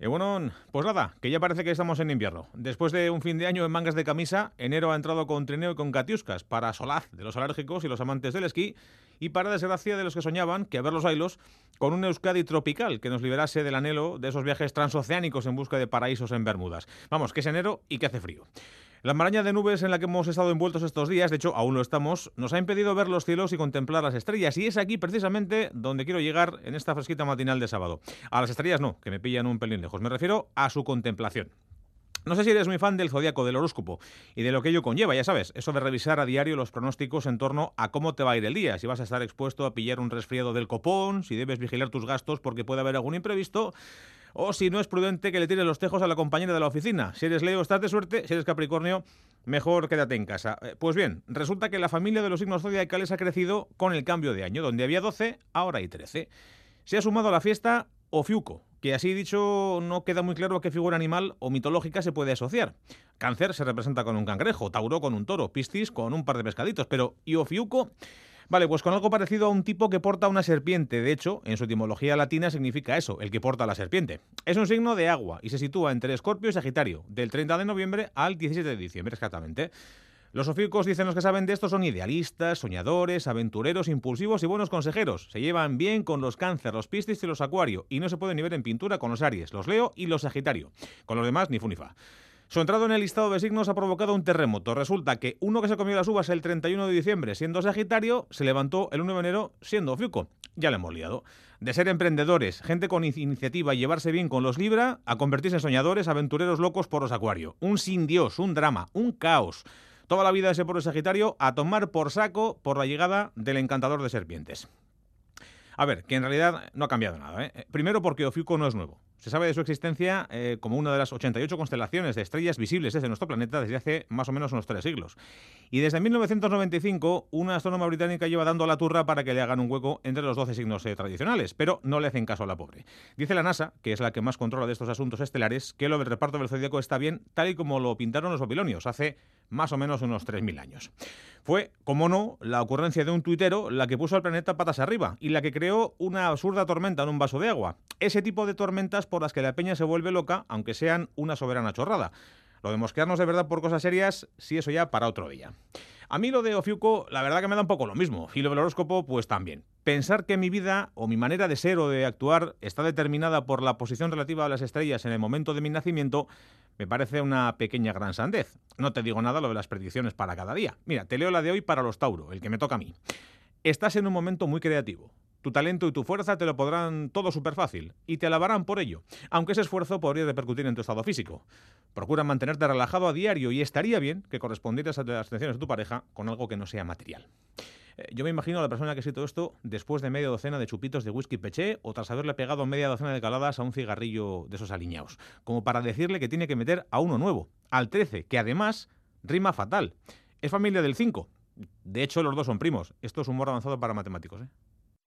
Y bueno, pues nada, que ya parece que estamos en invierno. Después de un fin de año en mangas de camisa, enero ha entrado con trineo y con catiuscas, para solaz de los alérgicos y los amantes del esquí, y para desgracia de los que soñaban que a ver los ailos con un Euskadi tropical que nos liberase del anhelo de esos viajes transoceánicos en busca de paraísos en Bermudas. Vamos, que es enero y que hace frío. La maraña de nubes en la que hemos estado envueltos estos días, de hecho aún lo estamos, nos ha impedido ver los cielos y contemplar las estrellas. Y es aquí precisamente donde quiero llegar en esta fresquita matinal de sábado. A las estrellas no, que me pillan un pelín lejos. Me refiero a su contemplación. No sé si eres muy fan del zodiaco, del horóscopo y de lo que ello conlleva, ya sabes, eso de revisar a diario los pronósticos en torno a cómo te va a ir el día, si vas a estar expuesto a pillar un resfriado del copón, si debes vigilar tus gastos porque puede haber algún imprevisto o si no es prudente que le tires los tejos a la compañera de la oficina. Si eres Leo, estás de suerte, si eres Capricornio, mejor quédate en casa. Eh, pues bien, resulta que la familia de los signos zodiacales ha crecido con el cambio de año, donde había 12, ahora hay 13. Se ha sumado a la fiesta Ofiuco, que así dicho no queda muy claro a qué figura animal o mitológica se puede asociar. Cáncer se representa con un cangrejo, Tauro con un toro, Piscis con un par de pescaditos, pero ¿y Ofiuco? Vale, pues con algo parecido a un tipo que porta una serpiente. De hecho, en su etimología latina significa eso, el que porta la serpiente. Es un signo de agua y se sitúa entre Escorpio y Sagitario, del 30 de noviembre al 17 de diciembre, exactamente. Los sofícos dicen los que saben de esto son idealistas, soñadores, aventureros, impulsivos y buenos consejeros. Se llevan bien con los cáncer, los piscis y los acuario y no se pueden ni ver en pintura con los aries, los leo y los sagitario. Con los demás ni funifa. Su entrada en el listado de signos ha provocado un terremoto. Resulta que uno que se comió las uvas el 31 de diciembre siendo Sagitario, se levantó el 1 de enero siendo Fiuco. Ya le hemos liado. De ser emprendedores, gente con iniciativa y llevarse bien con los Libra, a convertirse en soñadores, aventureros locos por los Acuario. Un sin Dios, un drama, un caos. Toda la vida de ese pobre Sagitario a tomar por saco por la llegada del encantador de serpientes. A ver, que en realidad no ha cambiado nada. ¿eh? Primero porque Ofiuco no es nuevo. Se sabe de su existencia eh, como una de las 88 constelaciones de estrellas visibles desde nuestro planeta desde hace más o menos unos tres siglos. Y desde 1995, una astrónoma británica lleva dando la turra para que le hagan un hueco entre los 12 signos eh, tradicionales, pero no le hacen caso a la pobre. Dice la NASA, que es la que más controla de estos asuntos estelares, que lo del reparto del zodíaco está bien tal y como lo pintaron los babilonios hace más o menos unos 3.000 años. Fue, como no, la ocurrencia de un tuitero la que puso al planeta patas arriba y la que creó una absurda tormenta en un vaso de agua. Ese tipo de tormentas por las que la peña se vuelve loca, aunque sean una soberana chorrada. Lo de mosquearnos de verdad por cosas serias, sí, eso ya para otro día. A mí lo de Ofiuco, la verdad que me da un poco lo mismo. Y lo del horóscopo, pues también. Pensar que mi vida o mi manera de ser o de actuar está determinada por la posición relativa a las estrellas en el momento de mi nacimiento, me parece una pequeña gran sandez. No te digo nada lo de las predicciones para cada día. Mira, te leo la de hoy para los Tauro, el que me toca a mí. Estás en un momento muy creativo. Tu talento y tu fuerza te lo podrán todo súper fácil y te alabarán por ello, aunque ese esfuerzo podría repercutir en tu estado físico. Procura mantenerte relajado a diario y estaría bien que correspondieras a las atenciones de tu pareja con algo que no sea material. Eh, yo me imagino a la persona que ha esto después de media docena de chupitos de whisky peché o tras haberle pegado media docena de caladas a un cigarrillo de esos aliñados, como para decirle que tiene que meter a uno nuevo, al 13, que además rima fatal. Es familia del 5. De hecho, los dos son primos. Esto es humor avanzado para matemáticos. ¿eh?